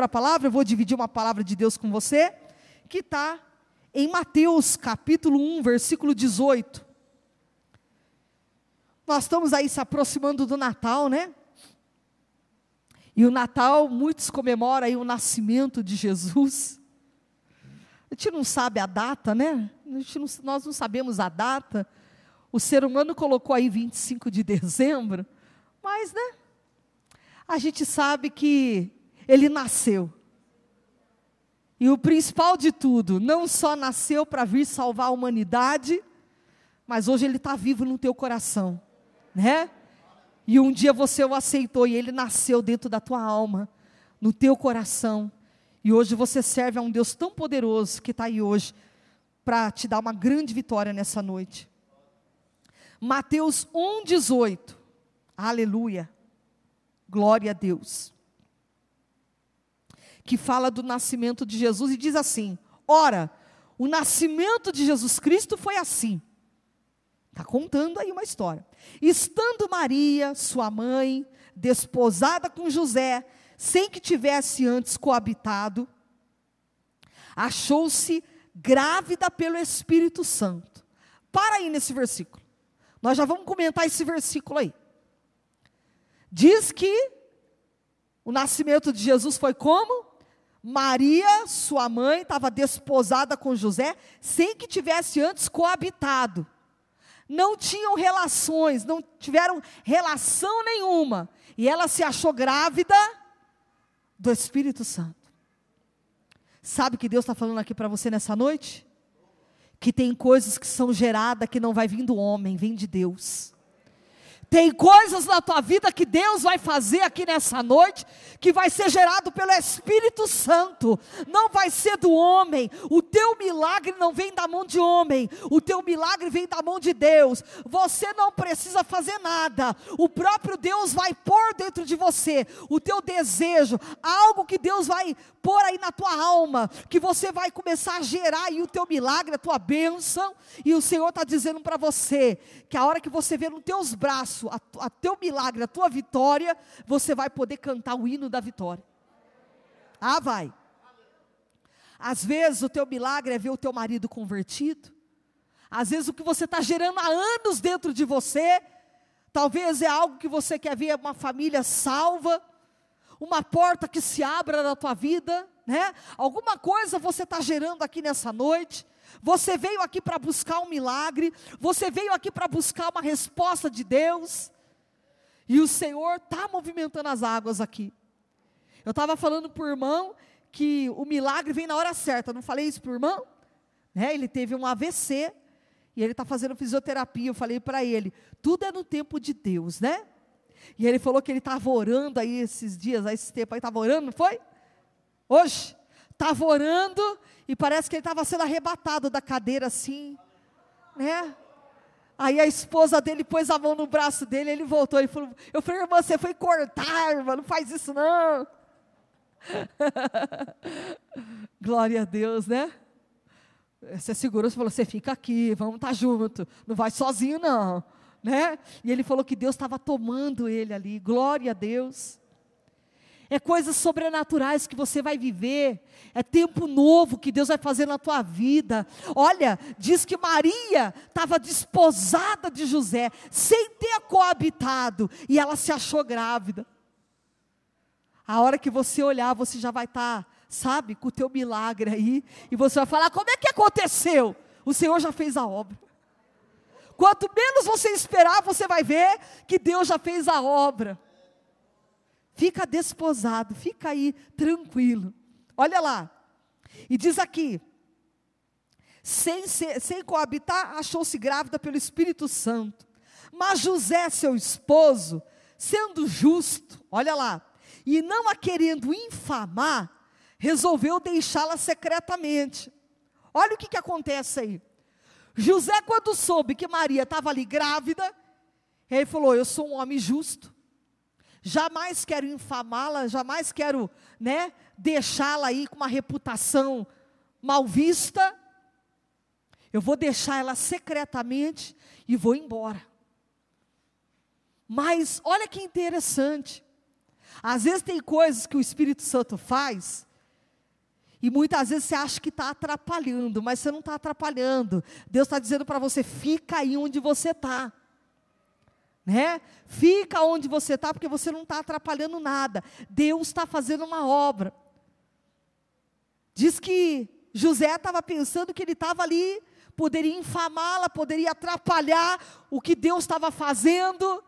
Para a palavra, eu vou dividir uma palavra de Deus com você, que está em Mateus capítulo 1, versículo 18. Nós estamos aí se aproximando do Natal, né? E o Natal, muitos comemoram aí o nascimento de Jesus. A gente não sabe a data, né? Não, nós não sabemos a data. O ser humano colocou aí 25 de dezembro, mas, né? A gente sabe que ele nasceu. E o principal de tudo, não só nasceu para vir salvar a humanidade, mas hoje ele está vivo no teu coração, né? E um dia você o aceitou e ele nasceu dentro da tua alma, no teu coração. E hoje você serve a um Deus tão poderoso que está aí hoje para te dar uma grande vitória nessa noite. Mateus 1,18. Aleluia. Glória a Deus que fala do nascimento de Jesus e diz assim: Ora, o nascimento de Jesus Cristo foi assim. Está contando aí uma história. Estando Maria, sua mãe, desposada com José, sem que tivesse antes coabitado, achou-se grávida pelo Espírito Santo. Para aí nesse versículo. Nós já vamos comentar esse versículo aí. Diz que o nascimento de Jesus foi como? Maria, sua mãe, estava desposada com José, sem que tivesse antes coabitado. Não tinham relações, não tiveram relação nenhuma. E ela se achou grávida do Espírito Santo. Sabe o que Deus está falando aqui para você nessa noite? Que tem coisas que são geradas que não vai vir do homem, vem de Deus. Tem coisas na tua vida que Deus vai fazer aqui nessa noite, que vai ser gerado pelo Espírito Santo, não vai ser do homem. O teu milagre não vem da mão de homem, o teu milagre vem da mão de Deus. Você não precisa fazer nada, o próprio Deus vai pôr dentro de você o teu desejo, algo que Deus vai pôr aí na tua alma, que você vai começar a gerar aí o teu milagre, a tua bênção, e o Senhor está dizendo para você que a hora que você vê nos teus braços, a, a teu milagre, a tua vitória, você vai poder cantar o hino da vitória. Ah, vai. Às vezes o teu milagre é ver o teu marido convertido. Às vezes o que você está gerando há anos dentro de você, talvez é algo que você quer ver uma família salva, uma porta que se abra na tua vida, né? Alguma coisa você está gerando aqui nessa noite. Você veio aqui para buscar um milagre, você veio aqui para buscar uma resposta de Deus, e o Senhor está movimentando as águas aqui. Eu estava falando para o irmão que o milagre vem na hora certa, não falei isso para o irmão? Né? Ele teve um AVC e ele está fazendo fisioterapia. Eu falei para ele: tudo é no tempo de Deus, né? E ele falou que ele estava orando aí esses dias, aí esse tempo aí, estava orando, não foi? Hoje? Estava orando e parece que ele estava sendo arrebatado da cadeira assim, né? Aí a esposa dele pôs a mão no braço dele, ele voltou e falou: Eu falei, irmã, você foi cortar, irmã, não faz isso não. Glória a Deus, né? Você segurou, você falou: Você fica aqui, vamos estar tá junto, não vai sozinho não, né? E ele falou que Deus estava tomando ele ali, glória a Deus é coisas sobrenaturais que você vai viver, é tempo novo que Deus vai fazer na tua vida. Olha, diz que Maria estava desposada de José, sem ter coabitado, e ela se achou grávida. A hora que você olhar, você já vai estar, tá, sabe, com o teu milagre aí, e você vai falar: como é que aconteceu? O Senhor já fez a obra. Quanto menos você esperar, você vai ver que Deus já fez a obra. Fica desposado, fica aí tranquilo. Olha lá. E diz aqui: sem, sem coabitar, achou-se grávida pelo Espírito Santo. Mas José, seu esposo, sendo justo, olha lá, e não a querendo infamar, resolveu deixá-la secretamente. Olha o que, que acontece aí. José, quando soube que Maria estava ali grávida, ele falou: Eu sou um homem justo, Jamais quero infamá-la, jamais quero, né, deixá-la aí com uma reputação mal vista. Eu vou deixar ela secretamente e vou embora. Mas olha que interessante. Às vezes tem coisas que o Espírito Santo faz, e muitas vezes você acha que está atrapalhando, mas você não está atrapalhando. Deus está dizendo para você: fica aí onde você está. Né? Fica onde você está, porque você não está atrapalhando nada. Deus está fazendo uma obra. Diz que José estava pensando que ele estava ali, poderia infamá-la, poderia atrapalhar o que Deus estava fazendo.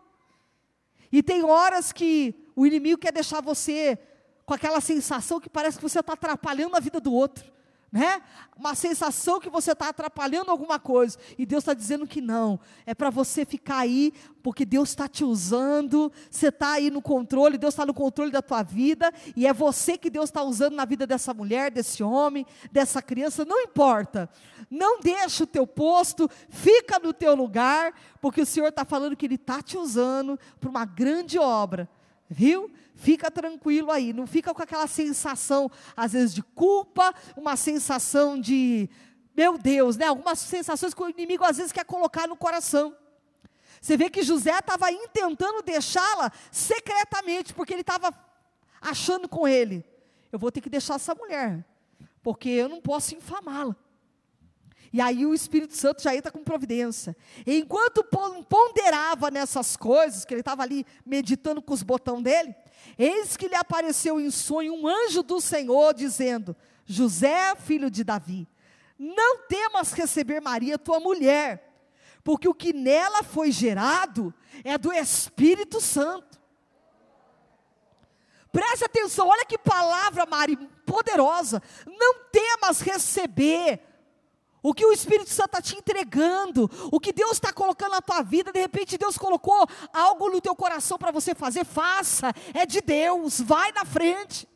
E tem horas que o inimigo quer deixar você com aquela sensação que parece que você está atrapalhando a vida do outro né? Uma sensação que você está atrapalhando alguma coisa. E Deus está dizendo que não. É para você ficar aí, porque Deus está te usando. Você está aí no controle, Deus está no controle da tua vida. E é você que Deus está usando na vida dessa mulher, desse homem, dessa criança. Não importa. Não deixa o teu posto, fica no teu lugar, porque o Senhor está falando que Ele está te usando para uma grande obra. Viu? Fica tranquilo aí, não fica com aquela sensação, às vezes, de culpa, uma sensação de, meu Deus, né? Algumas sensações que o inimigo às vezes quer colocar no coração. Você vê que José estava tentando deixá-la secretamente, porque ele estava achando com ele: eu vou ter que deixar essa mulher, porque eu não posso infamá-la. E aí o Espírito Santo já entra com providência. E enquanto ponderava nessas coisas, que ele estava ali meditando com os botões dele, eis que lhe apareceu em sonho um anjo do Senhor, dizendo: José, filho de Davi, não temas receber Maria, tua mulher, porque o que nela foi gerado é do Espírito Santo. Preste atenção, olha que palavra, Mari, poderosa. Não temas receber o que o Espírito Santo está te entregando, o que Deus está colocando na tua vida, de repente Deus colocou algo no teu coração para você fazer, faça, é de Deus, vai na frente.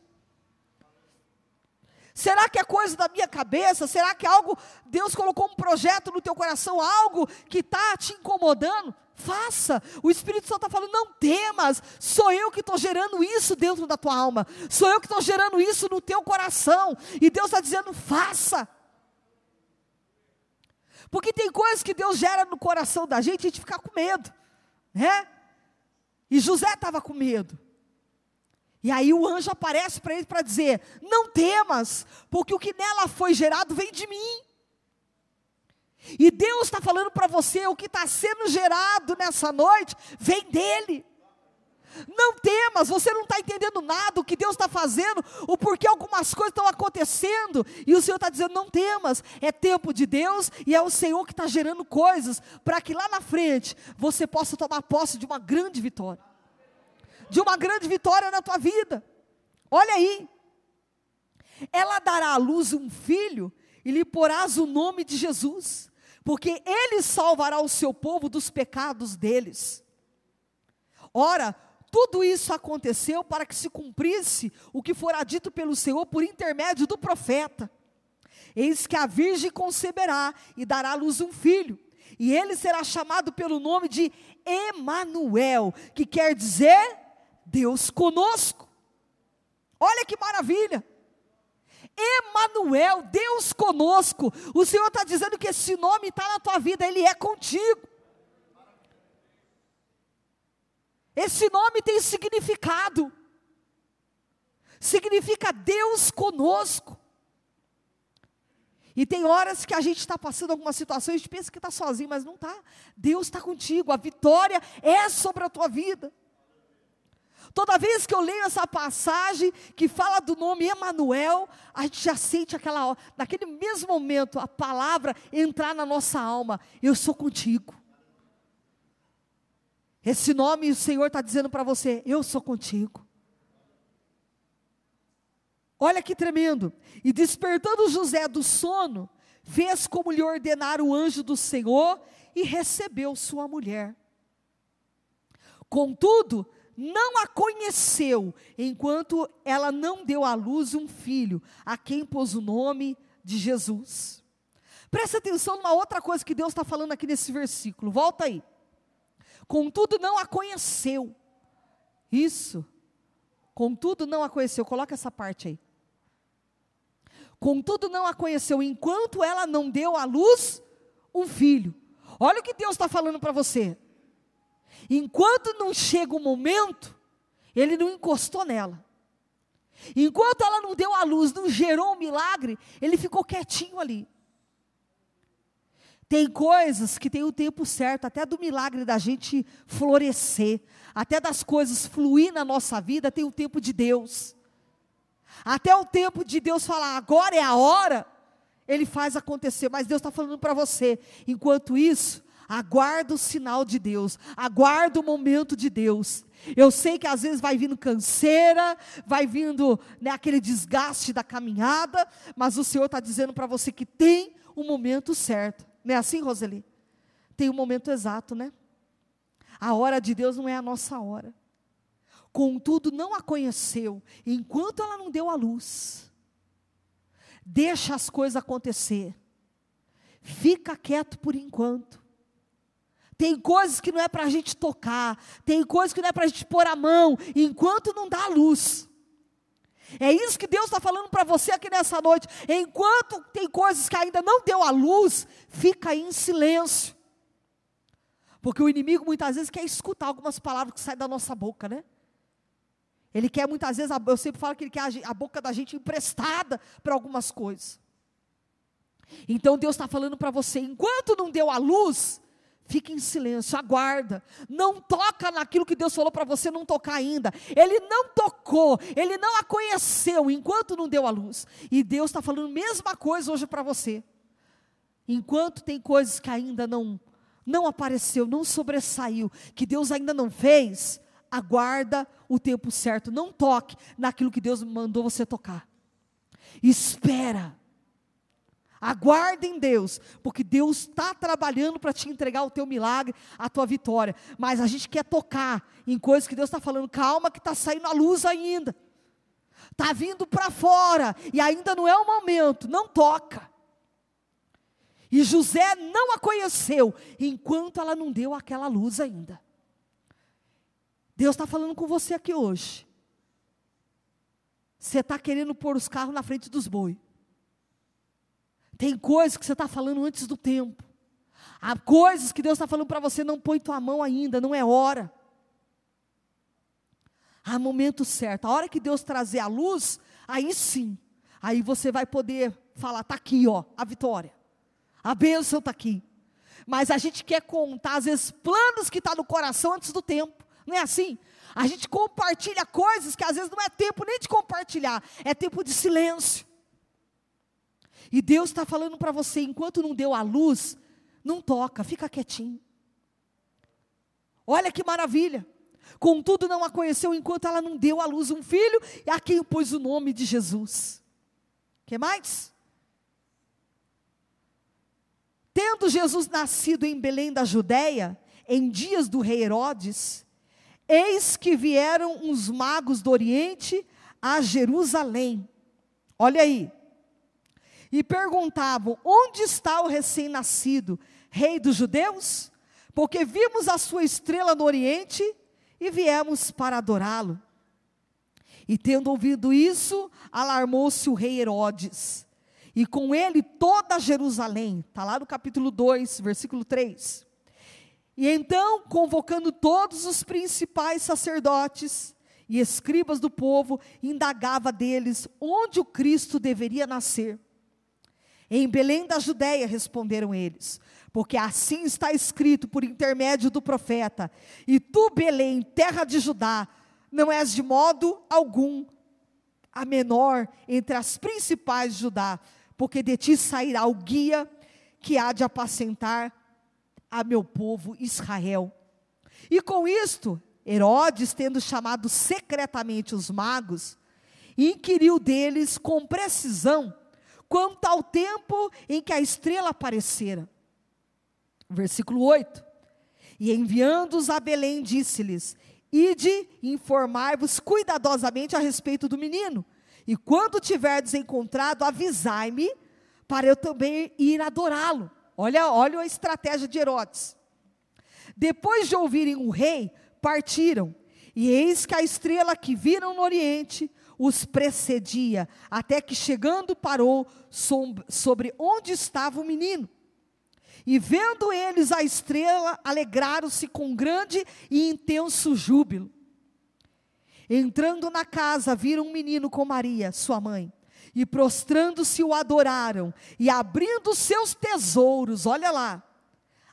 Será que é coisa da minha cabeça? Será que é algo, Deus colocou um projeto no teu coração, algo que está te incomodando? Faça. O Espírito Santo está falando, não temas, sou eu que estou gerando isso dentro da tua alma, sou eu que estou gerando isso no teu coração, e Deus está dizendo, faça. Porque tem coisas que Deus gera no coração da gente e a gente fica com medo, né? E José estava com medo. E aí o anjo aparece para ele para dizer: Não temas, porque o que nela foi gerado vem de mim. E Deus está falando para você: o que está sendo gerado nessa noite vem dele. Não temas, você não está entendendo nada, o que Deus está fazendo, o porquê algumas coisas estão acontecendo, e o Senhor está dizendo: não temas, é tempo de Deus e é o Senhor que está gerando coisas para que lá na frente você possa tomar posse de uma grande vitória, de uma grande vitória na tua vida. Olha aí, ela dará à luz um filho e lhe porás o nome de Jesus, porque ele salvará o seu povo dos pecados deles. Ora, tudo isso aconteceu para que se cumprisse o que fora dito pelo Senhor por intermédio do profeta. Eis que a virgem conceberá e dará à luz um filho, e ele será chamado pelo nome de Emanuel, que quer dizer Deus conosco. Olha que maravilha! Emanuel, Deus conosco. O Senhor está dizendo que esse nome está na tua vida, ele é contigo. Esse nome tem significado. Significa Deus conosco. E tem horas que a gente está passando alguma situação e a gente pensa que está sozinho, mas não está. Deus está contigo. A vitória é sobre a tua vida. Toda vez que eu leio essa passagem que fala do nome Emanuel, a gente já sente aquela, naquele mesmo momento, a palavra entrar na nossa alma. Eu sou contigo. Esse nome o Senhor está dizendo para você: eu sou contigo. Olha que tremendo. E despertando José do sono, fez como lhe ordenara o anjo do Senhor e recebeu sua mulher. Contudo, não a conheceu, enquanto ela não deu à luz um filho, a quem pôs o nome de Jesus. Presta atenção numa outra coisa que Deus está falando aqui nesse versículo, volta aí contudo não a conheceu. Isso. Contudo não a conheceu. Coloca essa parte aí. Contudo não a conheceu enquanto ela não deu à luz um filho. Olha o que Deus está falando para você. Enquanto não chega o momento, Ele não encostou nela. Enquanto ela não deu a luz, não gerou um milagre, ele ficou quietinho ali. Tem coisas que tem o tempo certo, até do milagre da gente florescer, até das coisas fluir na nossa vida, tem o tempo de Deus. Até o tempo de Deus falar, agora é a hora, Ele faz acontecer. Mas Deus está falando para você, enquanto isso, aguarda o sinal de Deus, aguarda o momento de Deus. Eu sei que às vezes vai vindo canseira, vai vindo né, aquele desgaste da caminhada, mas o Senhor está dizendo para você que tem o momento certo. Não é assim, Roseli? Tem o um momento exato, né? A hora de Deus não é a nossa hora. Contudo, não a conheceu enquanto ela não deu a luz. Deixa as coisas acontecer. Fica quieto por enquanto. Tem coisas que não é para a gente tocar, tem coisas que não é para a gente pôr a mão, enquanto não dá a luz. É isso que Deus está falando para você aqui nessa noite. Enquanto tem coisas que ainda não deu a luz, fica em silêncio. Porque o inimigo muitas vezes quer escutar algumas palavras que saem da nossa boca, né? Ele quer muitas vezes, eu sempre falo que ele quer a boca da gente emprestada para algumas coisas. Então Deus está falando para você, enquanto não deu a luz, Fique em silêncio, aguarda. Não toca naquilo que Deus falou para você não tocar ainda. Ele não tocou, ele não a conheceu enquanto não deu a luz. E Deus está falando a mesma coisa hoje para você. Enquanto tem coisas que ainda não não apareceu, não sobressaiu, que Deus ainda não fez, aguarda o tempo certo. Não toque naquilo que Deus mandou você tocar. Espera. Aguarde em Deus, porque Deus está trabalhando para te entregar o teu milagre, a tua vitória. Mas a gente quer tocar em coisas que Deus está falando, calma que está saindo a luz ainda. Está vindo para fora e ainda não é o momento, não toca. E José não a conheceu enquanto ela não deu aquela luz ainda. Deus está falando com você aqui hoje. Você está querendo pôr os carros na frente dos bois. Tem coisas que você está falando antes do tempo. Há coisas que Deus está falando para você, não põe tua mão ainda, não é hora. Há momento certo. A hora que Deus trazer a luz, aí sim. Aí você vai poder falar, está aqui, ó, a vitória. A bênção está aqui. Mas a gente quer contar, às vezes, planos que estão tá no coração antes do tempo. Não é assim? A gente compartilha coisas que às vezes não é tempo nem de compartilhar, é tempo de silêncio. E Deus está falando para você, enquanto não deu a luz, não toca, fica quietinho. Olha que maravilha. Contudo, não a conheceu enquanto ela não deu à luz um filho, e a quem pôs o nome de Jesus. que mais? Tendo Jesus nascido em Belém da Judéia, em dias do rei Herodes, eis que vieram uns magos do Oriente a Jerusalém. Olha aí, e perguntavam: Onde está o recém-nascido, rei dos judeus? Porque vimos a sua estrela no Oriente e viemos para adorá-lo. E tendo ouvido isso, alarmou-se o rei Herodes, e com ele toda Jerusalém. Está lá no capítulo 2, versículo 3. E então, convocando todos os principais sacerdotes e escribas do povo, indagava deles onde o Cristo deveria nascer. Em Belém da Judéia, responderam eles, porque assim está escrito por intermédio do profeta: E tu, Belém, terra de Judá, não és de modo algum a menor entre as principais de Judá, porque de ti sairá o guia que há de apacentar a meu povo Israel. E com isto, Herodes, tendo chamado secretamente os magos, inquiriu deles com precisão quanto ao tempo em que a estrela aparecera. Versículo 8. E enviando-os a Belém, disse-lhes: Ide informar-vos cuidadosamente a respeito do menino, e quando tiverdes encontrado, avisai-me, para eu também ir adorá-lo. Olha, olha a estratégia de Herodes. Depois de ouvirem o rei, partiram, e eis que a estrela que viram no oriente os precedia, até que chegando parou sobre onde estava o menino. E vendo eles a estrela, alegraram-se com grande e intenso júbilo. Entrando na casa, viram um menino com Maria, sua mãe, e prostrando-se o adoraram, e abrindo seus tesouros, olha lá,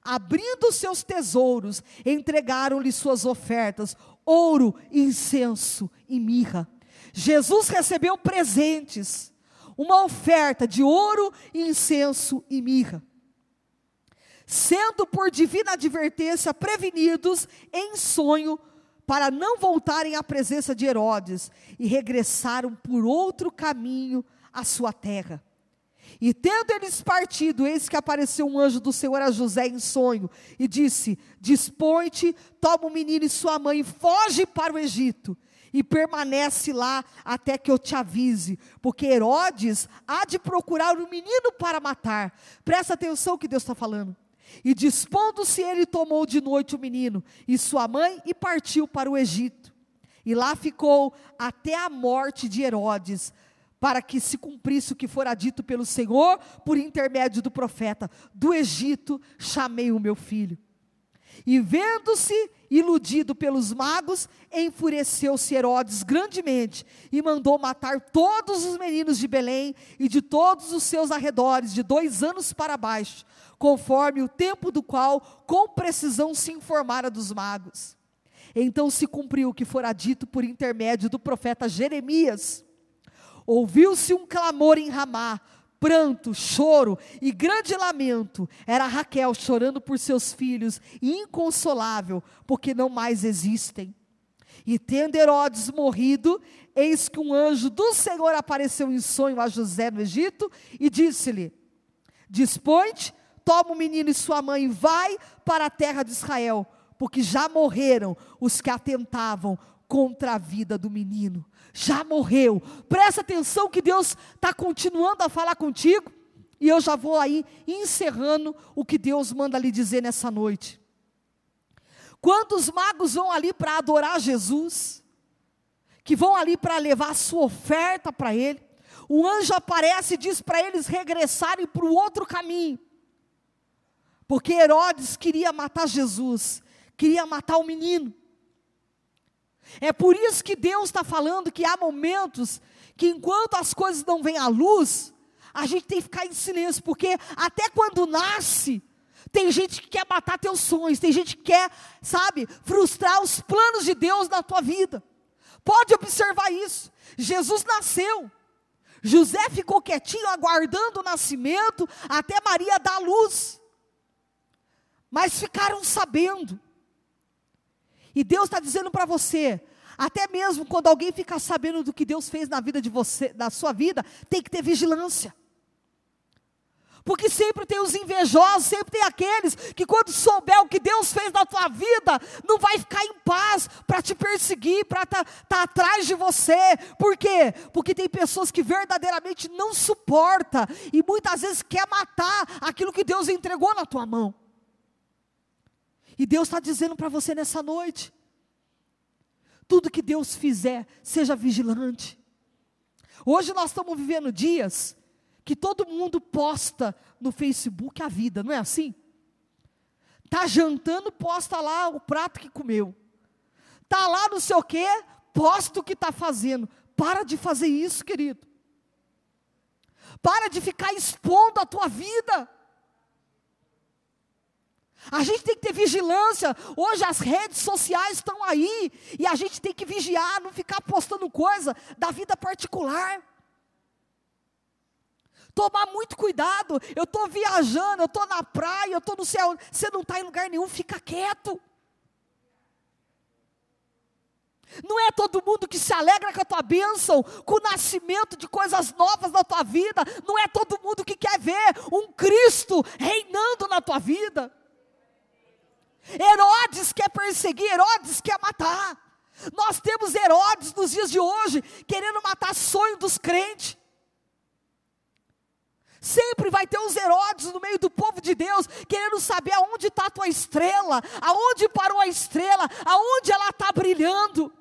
abrindo seus tesouros, entregaram-lhe suas ofertas, ouro, incenso e mirra. Jesus recebeu presentes, uma oferta de ouro, incenso e mirra. Sendo por divina advertência prevenidos em sonho para não voltarem à presença de Herodes, e regressaram por outro caminho à sua terra. E tendo eles partido, eis que apareceu um anjo do Senhor a José em sonho, e disse: Dispõe-te, toma o menino e sua mãe, e foge para o Egito, e permanece lá até que eu te avise, porque Herodes há de procurar o menino para matar. Presta atenção que Deus está falando. E dispondo-se ele, tomou de noite o menino e sua mãe e partiu para o Egito. E lá ficou até a morte de Herodes, para que se cumprisse o que fora dito pelo Senhor por intermédio do profeta: Do Egito chamei o meu filho. E vendo-se iludido pelos magos, enfureceu-se Herodes grandemente e mandou matar todos os meninos de Belém e de todos os seus arredores, de dois anos para baixo, conforme o tempo do qual com precisão se informara dos magos. Então se cumpriu o que fora dito por intermédio do profeta Jeremias. Ouviu-se um clamor em Ramá, pranto, choro e grande lamento. Era Raquel chorando por seus filhos, inconsolável, porque não mais existem. E tendo Herodes morrido, eis que um anjo do Senhor apareceu em sonho a José no Egito e disse-lhe: Dispõe-te, toma o menino e sua mãe, vai para a terra de Israel, porque já morreram os que atentavam contra a vida do menino. Já morreu. Presta atenção que Deus está continuando a falar contigo. E eu já vou aí encerrando o que Deus manda lhe dizer nessa noite. Quando os magos vão ali para adorar Jesus, que vão ali para levar a sua oferta para Ele, o anjo aparece e diz para eles regressarem para o outro caminho. Porque Herodes queria matar Jesus, queria matar o menino. É por isso que Deus está falando que há momentos que enquanto as coisas não vêm à luz, a gente tem que ficar em silêncio, porque até quando nasce, tem gente que quer matar teus sonhos, tem gente que quer, sabe, frustrar os planos de Deus na tua vida. Pode observar isso. Jesus nasceu. José ficou quietinho, aguardando o nascimento, até Maria dar luz mas ficaram sabendo. E Deus está dizendo para você, até mesmo quando alguém fica sabendo do que Deus fez na vida de você, na sua vida, tem que ter vigilância. Porque sempre tem os invejosos, sempre tem aqueles que quando souber o que Deus fez na tua vida, não vai ficar em paz para te perseguir, para estar tá, tá atrás de você. Por quê? Porque tem pessoas que verdadeiramente não suporta e muitas vezes quer matar aquilo que Deus entregou na tua mão. E Deus está dizendo para você nessa noite: tudo que Deus fizer, seja vigilante. Hoje nós estamos vivendo dias que todo mundo posta no Facebook a vida, não é assim? Tá jantando, posta lá o prato que comeu. Tá lá não sei o quê, posta o que está fazendo. Para de fazer isso, querido. Para de ficar expondo a tua vida. A gente tem que ter vigilância. Hoje as redes sociais estão aí e a gente tem que vigiar, não ficar postando coisa da vida particular. Tomar muito cuidado. Eu estou viajando, eu estou na praia, eu estou no céu. Você não está em lugar nenhum, fica quieto. Não é todo mundo que se alegra com a tua bênção, com o nascimento de coisas novas na tua vida. Não é todo mundo que quer ver um Cristo reinando na tua vida. Herodes quer perseguir, Herodes quer matar. Nós temos Herodes nos dias de hoje querendo matar sonho dos crentes. Sempre vai ter uns Herodes no meio do povo de Deus, querendo saber aonde está a tua estrela, aonde parou a estrela, aonde ela está brilhando.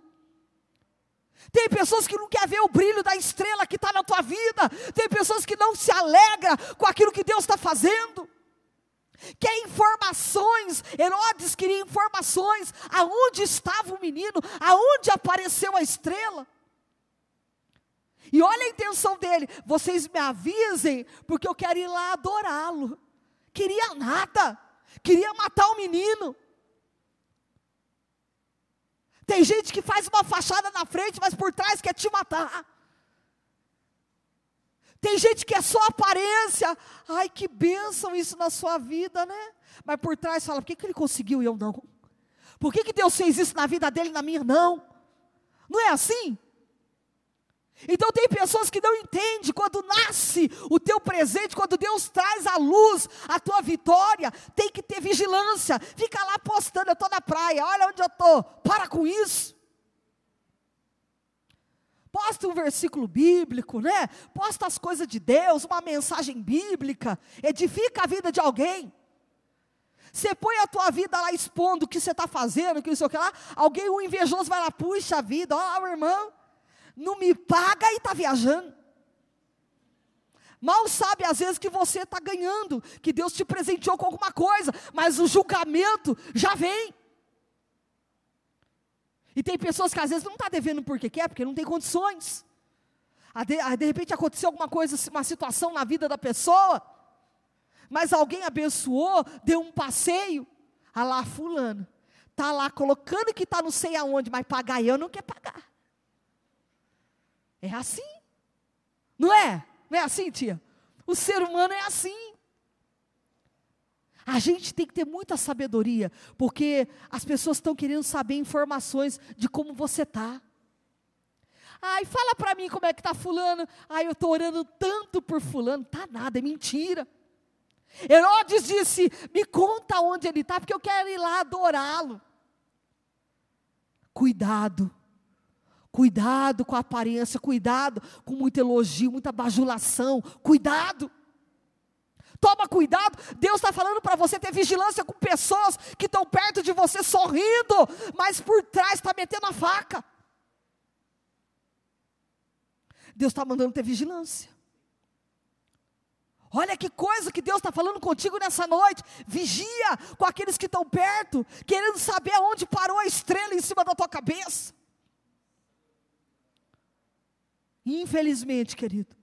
Tem pessoas que não querem ver o brilho da estrela que está na tua vida, tem pessoas que não se alegram com aquilo que Deus está fazendo. Quer informações, Herodes queria informações, aonde estava o menino, aonde apareceu a estrela. E olha a intenção dele: vocês me avisem, porque eu quero ir lá adorá-lo. Queria nada, queria matar o menino. Tem gente que faz uma fachada na frente, mas por trás quer te matar. Tem gente que é só aparência. Ai, que bênção isso na sua vida, né? Mas por trás fala: por que, que ele conseguiu e eu não? Por que, que Deus fez isso na vida dele e na minha não? Não é assim? Então tem pessoas que não entendem quando nasce o teu presente, quando Deus traz à luz a tua vitória, tem que ter vigilância. Fica lá postando, eu estou na praia, olha onde eu estou. Para com isso. Posta um versículo bíblico, né? Posta as coisas de Deus, uma mensagem bíblica, edifica a vida de alguém. Você põe a tua vida lá expondo o que você está fazendo, que não sei o que lá, alguém, um invejoso, vai lá, puxa a vida, ó, oh, irmão, não me paga e está viajando. Mal sabe às vezes que você está ganhando, que Deus te presenteou com alguma coisa, mas o julgamento já vem. E tem pessoas que às vezes não está devendo porque quer, porque não tem condições. De, de repente aconteceu alguma coisa, uma situação na vida da pessoa, mas alguém abençoou, deu um passeio, a lá fulano, está lá colocando que está não sei aonde, mas pagar eu não quer pagar. É assim. Não é? Não é assim, tia? O ser humano é assim. A gente tem que ter muita sabedoria, porque as pessoas estão querendo saber informações de como você está. Ai, fala para mim como é que está fulano. Ai, eu estou orando tanto por fulano. Tá nada, é mentira. Herodes disse: Me conta onde ele está, porque eu quero ir lá adorá-lo. Cuidado. Cuidado com a aparência, cuidado com muito elogio, muita bajulação, cuidado. Toma cuidado, Deus está falando para você ter vigilância com pessoas que estão perto de você sorrindo, mas por trás está metendo a faca. Deus está mandando ter vigilância. Olha que coisa que Deus está falando contigo nessa noite. Vigia com aqueles que estão perto, querendo saber aonde parou a estrela em cima da tua cabeça. Infelizmente, querido,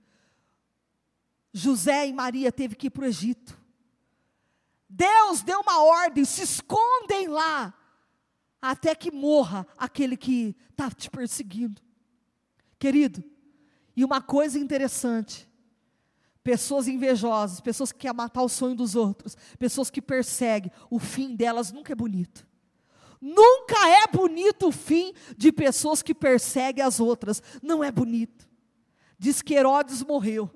José e Maria teve que ir para o Egito. Deus deu uma ordem, se escondem lá, até que morra aquele que está te perseguindo. Querido, e uma coisa interessante, pessoas invejosas, pessoas que querem matar o sonho dos outros, pessoas que perseguem, o fim delas nunca é bonito. Nunca é bonito o fim de pessoas que perseguem as outras, não é bonito diz que Herodes morreu.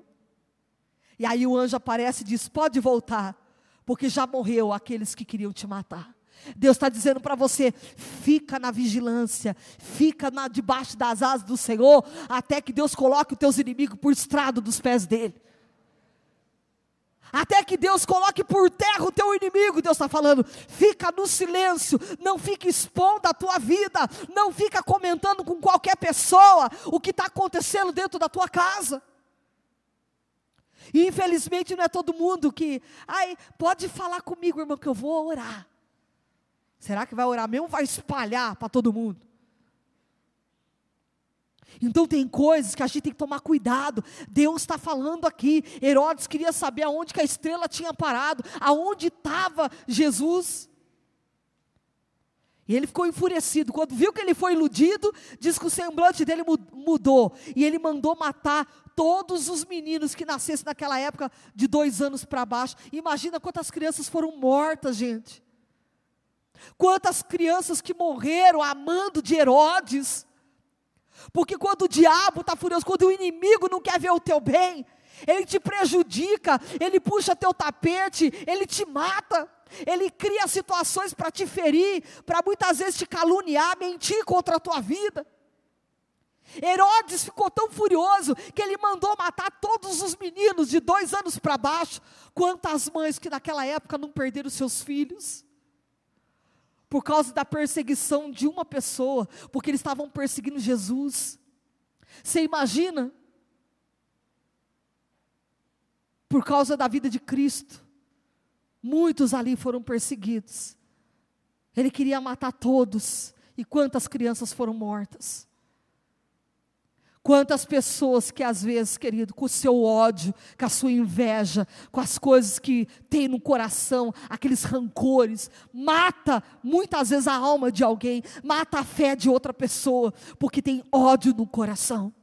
E aí o anjo aparece e diz: Pode voltar, porque já morreu aqueles que queriam te matar. Deus está dizendo para você: fica na vigilância, fica na, debaixo das asas do Senhor, até que Deus coloque os teus inimigos por estrado dos pés dele até que Deus coloque por terra o teu inimigo. Deus está falando, fica no silêncio, não fica expondo a tua vida, não fica comentando com qualquer pessoa o que está acontecendo dentro da tua casa. E infelizmente não é todo mundo que, ai, pode falar comigo, irmão, que eu vou orar. Será que vai orar mesmo? Vai espalhar para todo mundo? Então tem coisas que a gente tem que tomar cuidado. Deus está falando aqui. Herodes queria saber aonde que a estrela tinha parado, aonde estava Jesus. E ele ficou enfurecido. Quando viu que ele foi iludido, diz que o semblante dele mudou. E ele mandou matar todos os meninos que nascessem naquela época, de dois anos para baixo. Imagina quantas crianças foram mortas, gente. Quantas crianças que morreram amando de Herodes. Porque quando o diabo está furioso, quando o inimigo não quer ver o teu bem, ele te prejudica, ele puxa teu tapete, ele te mata, ele cria situações para te ferir, para muitas vezes te caluniar, mentir contra a tua vida. Herodes ficou tão furioso que ele mandou matar todos os meninos de dois anos para baixo. Quantas mães que naquela época não perderam seus filhos? por causa da perseguição de uma pessoa, porque eles estavam perseguindo Jesus. Você imagina? Por causa da vida de Cristo, Muitos ali foram perseguidos. Ele queria matar todos. E quantas crianças foram mortas? Quantas pessoas que às vezes, querido, com o seu ódio, com a sua inveja, com as coisas que tem no coração, aqueles rancores, mata muitas vezes a alma de alguém, mata a fé de outra pessoa, porque tem ódio no coração.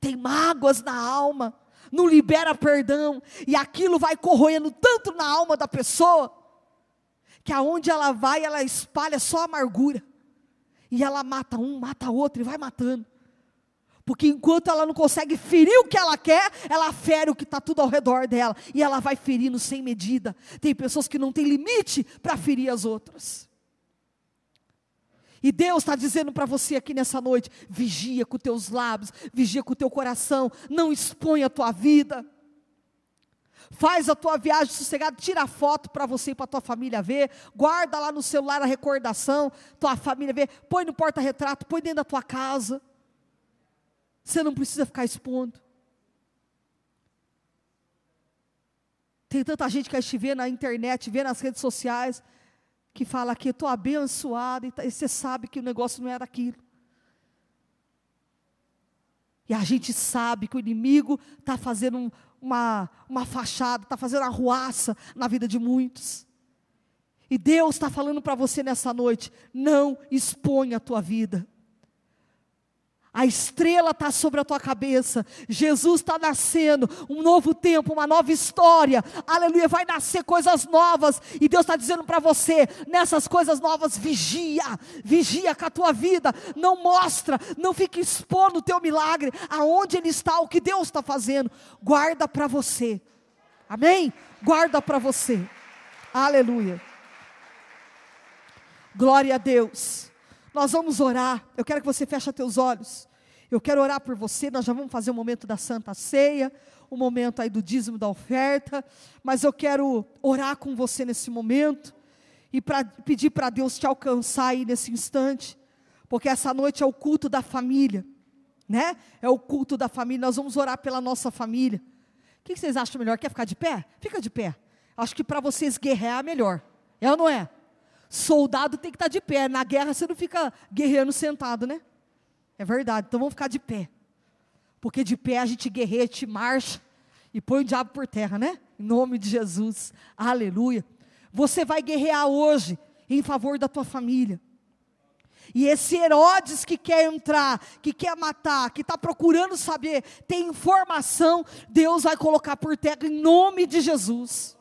Tem mágoas na alma, não libera perdão, e aquilo vai corroendo tanto na alma da pessoa, que aonde ela vai, ela espalha só amargura. E ela mata um, mata outro e vai matando. Porque enquanto ela não consegue ferir o que ela quer, ela fere o que está tudo ao redor dela. E ela vai ferindo sem medida. Tem pessoas que não têm limite para ferir as outras. E Deus está dizendo para você aqui nessa noite: vigia com teus lábios, vigia com teu coração, não exponha a tua vida. Faz a tua viagem sossegada, tira foto para você e para tua família ver, guarda lá no celular a recordação, tua família ver, põe no porta-retrato, põe dentro da tua casa. Você não precisa ficar expondo. Tem tanta gente que a gente vê na internet, vê nas redes sociais, que fala que estou abençoado, tá, e você sabe que o negócio não era aquilo. E a gente sabe que o inimigo está fazendo um, uma, uma fachada, está fazendo arruaça na vida de muitos. E Deus está falando para você nessa noite: não exponha a tua vida. A estrela está sobre a tua cabeça. Jesus está nascendo. Um novo tempo, uma nova história. Aleluia. Vai nascer coisas novas. E Deus está dizendo para você: nessas coisas novas, vigia. Vigia com a tua vida. Não mostra. Não fique expondo o teu milagre. Aonde ele está, o que Deus está fazendo. Guarda para você. Amém? Guarda para você. Aleluia. Glória a Deus. Nós vamos orar. Eu quero que você feche teus olhos. Eu quero orar por você, nós já vamos fazer o momento da Santa Ceia, o momento aí do dízimo da oferta, mas eu quero orar com você nesse momento e pra, pedir para Deus te alcançar aí nesse instante, porque essa noite é o culto da família, né? É o culto da família, nós vamos orar pela nossa família. O que vocês acham melhor? Quer ficar de pé? Fica de pé. Acho que para vocês guerrear é melhor. É ou não é? Soldado tem que estar tá de pé. Na guerra você não fica guerreando sentado, né? É verdade. Então vamos ficar de pé. Porque de pé a gente guerreia, a gente marcha e põe o diabo por terra, né? Em nome de Jesus. Aleluia. Você vai guerrear hoje em favor da tua família. E esse Herodes que quer entrar, que quer matar, que está procurando saber, tem informação, Deus vai colocar por terra em nome de Jesus.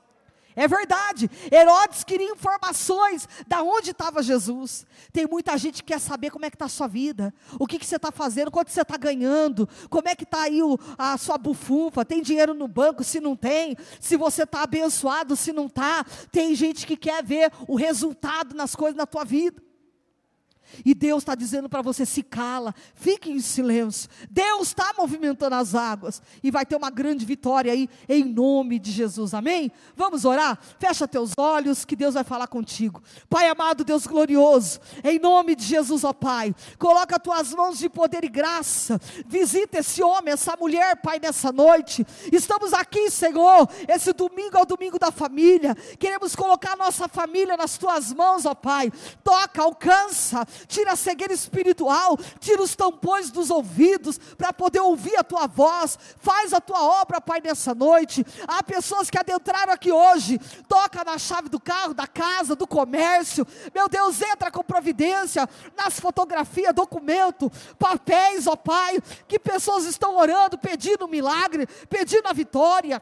É verdade. Herodes queria informações da onde estava Jesus. Tem muita gente que quer saber como é que está a sua vida, o que, que você está fazendo, quanto você está ganhando, como é que está aí o, a sua bufunfa, tem dinheiro no banco, se não tem, se você está abençoado, se não está. Tem gente que quer ver o resultado nas coisas na tua vida. E Deus está dizendo para você: se cala, fique em silêncio. Deus está movimentando as águas e vai ter uma grande vitória aí, em nome de Jesus, amém? Vamos orar? Fecha teus olhos, que Deus vai falar contigo. Pai amado, Deus glorioso, em nome de Jesus, ó Pai, coloca tuas mãos de poder e graça, visita esse homem, essa mulher, Pai, nessa noite. Estamos aqui, Senhor, esse domingo é o domingo da família, queremos colocar a nossa família nas tuas mãos, ó Pai. Toca, alcança tira a cegueira espiritual, tira os tampões dos ouvidos para poder ouvir a tua voz. Faz a tua obra, Pai, nessa noite. Há pessoas que adentraram aqui hoje, toca na chave do carro, da casa, do comércio. Meu Deus, entra com providência nas fotografias, documento, papéis, ó Pai, que pessoas estão orando, pedindo milagre, pedindo a vitória.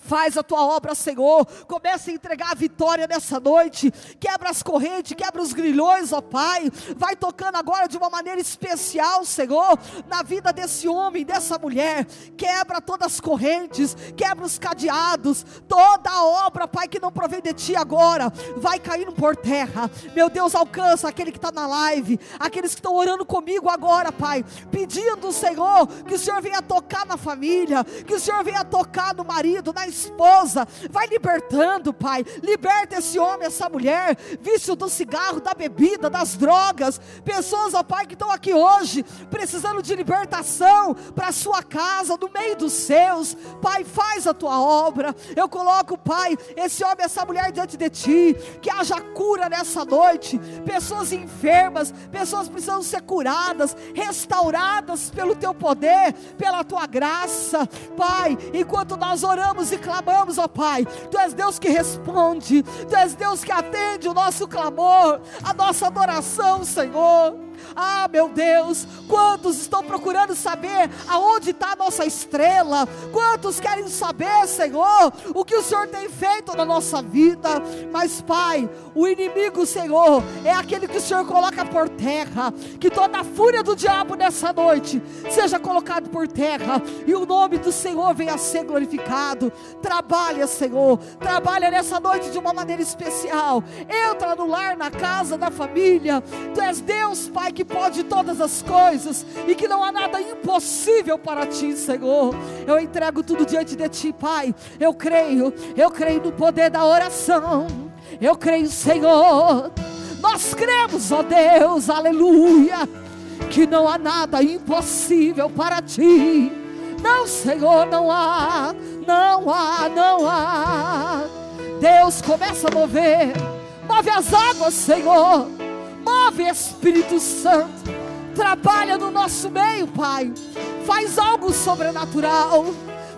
Faz a tua obra, Senhor. Comece a entregar a vitória nessa noite. Quebra as correntes, quebra os grilhões, ó Pai. Vai tocando agora de uma maneira especial, Senhor, na vida desse homem, dessa mulher. Quebra todas as correntes, quebra os cadeados. Toda a obra, Pai, que não provém de ti agora, vai caindo por terra. Meu Deus, alcança aquele que está na live, aqueles que estão orando comigo agora, Pai. Pedindo, Senhor, que o Senhor venha tocar na família, que o Senhor venha tocar no marido, na esposa. Vai libertando, Pai. Liberta esse homem, essa mulher, vício do cigarro, da bebida, das drogas. Pessoas, ó Pai, que estão aqui hoje, precisando de libertação para sua casa, no meio dos seus. Pai, faz a tua obra. Eu coloco, Pai, esse homem, essa mulher diante de ti. Que haja cura nessa noite. Pessoas enfermas, pessoas precisam ser curadas, restauradas pelo teu poder, pela tua graça. Pai, enquanto nós oramos e clamamos, ó Pai, tu és Deus que responde, tu és Deus que atende o nosso clamor, a nossa adoração, Senhor. Ah, meu Deus, quantos estão procurando saber aonde está a nossa estrela? Quantos querem saber, Senhor, o que o Senhor tem feito na nossa vida? Mas, Pai, o inimigo, Senhor, é aquele que o Senhor coloca por terra. Que toda a fúria do diabo nessa noite seja colocado por terra e o nome do Senhor venha a ser glorificado. Trabalha, Senhor, trabalha nessa noite de uma maneira especial. Entra no lar, na casa, na família. Tu és Deus, Pai Pai que pode todas as coisas e que não há nada impossível para ti, Senhor. Eu entrego tudo diante de ti, Pai. Eu creio, eu creio no poder da oração. Eu creio, Senhor. Nós cremos, ó Deus, aleluia, que não há nada impossível para ti. Não, Senhor, não há, não há, não há. Deus começa a mover, move as águas, Senhor Move, Espírito Santo. Trabalha no nosso meio, Pai. Faz algo sobrenatural.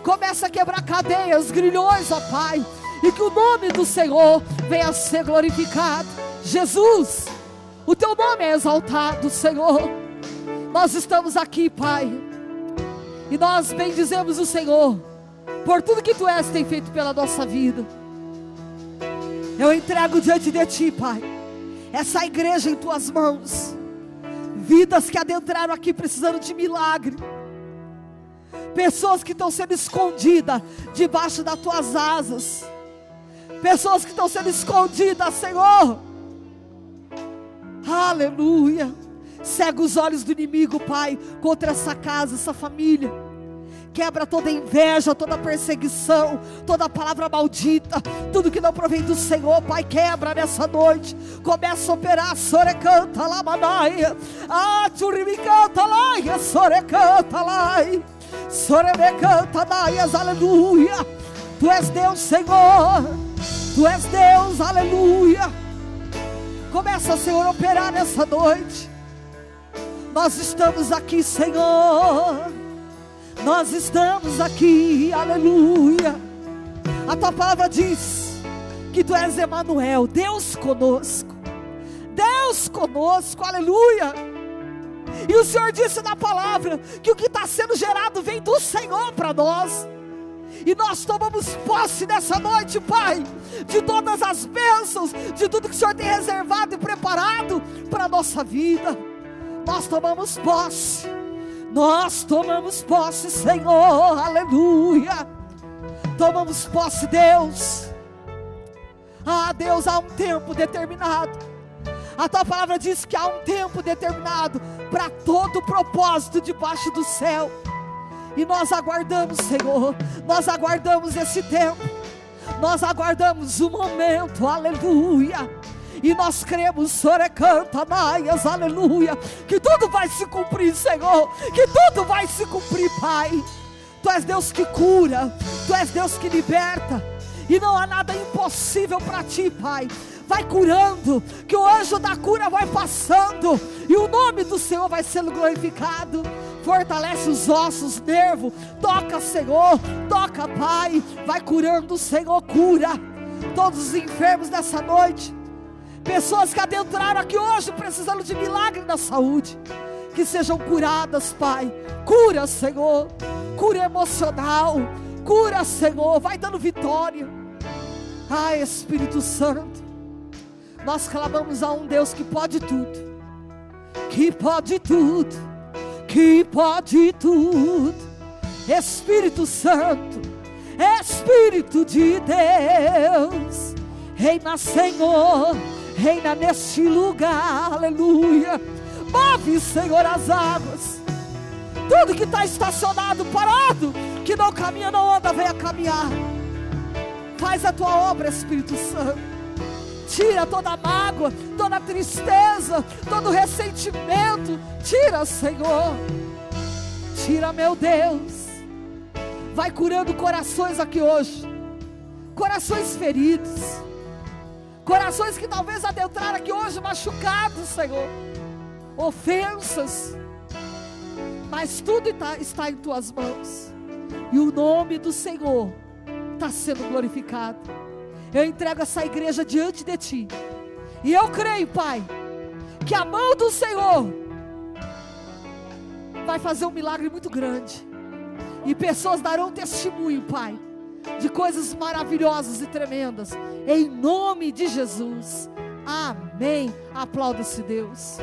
Começa a quebrar cadeias, grilhões, ó Pai. E que o nome do Senhor venha ser glorificado. Jesus, o teu nome é exaltado, Senhor. Nós estamos aqui, Pai. E nós bendizemos o Senhor por tudo que tu és tem feito pela nossa vida. Eu entrego diante de ti, Pai essa igreja em tuas mãos. Vidas que adentraram aqui precisando de milagre. Pessoas que estão sendo escondidas debaixo das tuas asas. Pessoas que estão sendo escondidas, Senhor. Aleluia. Cega os olhos do inimigo, Pai, contra essa casa, essa família. Quebra toda inveja, toda perseguição, toda palavra maldita, tudo que não provém do Senhor, Pai, quebra nessa noite. Começa a operar, sorecanta lá, manaia. Ah, tchuribicanta lá, sorecanta lá. Sorebecanta, naias, aleluia. Tu és Deus, Senhor. Tu és Deus, aleluia. Começa, Senhor, a operar nessa noite. Nós estamos aqui, Senhor nós estamos aqui, aleluia. A tua palavra diz que tu és Emanuel, Deus conosco. Deus conosco, aleluia. E o Senhor disse na palavra que o que está sendo gerado vem do Senhor para nós. E nós tomamos posse nessa noite, Pai, de todas as bênçãos, de tudo que o Senhor tem reservado e preparado para a nossa vida. Nós tomamos posse nós tomamos posse, Senhor, aleluia. Tomamos posse, Deus. Ah, Deus, há um tempo determinado. A tua palavra diz que há um tempo determinado para todo propósito debaixo do céu. E nós aguardamos, Senhor, nós aguardamos esse tempo, nós aguardamos o momento, aleluia e nós cremos, Sorecanta, Maias, aleluia, que tudo vai se cumprir, Senhor, que tudo vai se cumprir, Pai. Tu és Deus que cura, Tu és Deus que liberta, e não há nada impossível para Ti, Pai. Vai curando, que o anjo da cura vai passando, e o nome do Senhor vai sendo glorificado fortalece os ossos, nervo, toca, Senhor, toca, Pai, vai curando, Senhor, cura todos os enfermos nessa noite, Pessoas que adentraram aqui hoje precisando de milagre na saúde. Que sejam curadas, Pai. Cura, Senhor. Cura emocional. Cura, Senhor. Vai dando vitória. Ai, Espírito Santo. Nós clamamos a um Deus que pode tudo. Que pode tudo. Que pode tudo. Espírito Santo. Espírito de Deus. Reina, Senhor reina neste lugar, aleluia. Move, Senhor, as águas. Tudo que está estacionado, parado, que não caminha, não anda, venha caminhar. Faz a tua obra, Espírito Santo. Tira toda mágoa, toda tristeza, todo ressentimento. Tira, Senhor. Tira, meu Deus. Vai curando corações aqui hoje. Corações feridos. Corações que talvez adentraram aqui hoje machucados, Senhor. Ofensas. Mas tudo está, está em tuas mãos. E o nome do Senhor está sendo glorificado. Eu entrego essa igreja diante de ti. E eu creio, Pai, que a mão do Senhor vai fazer um milagre muito grande. E pessoas darão testemunho, Pai, de coisas maravilhosas e tremendas. Em nome de Jesus. Amém. Aplauda-se Deus.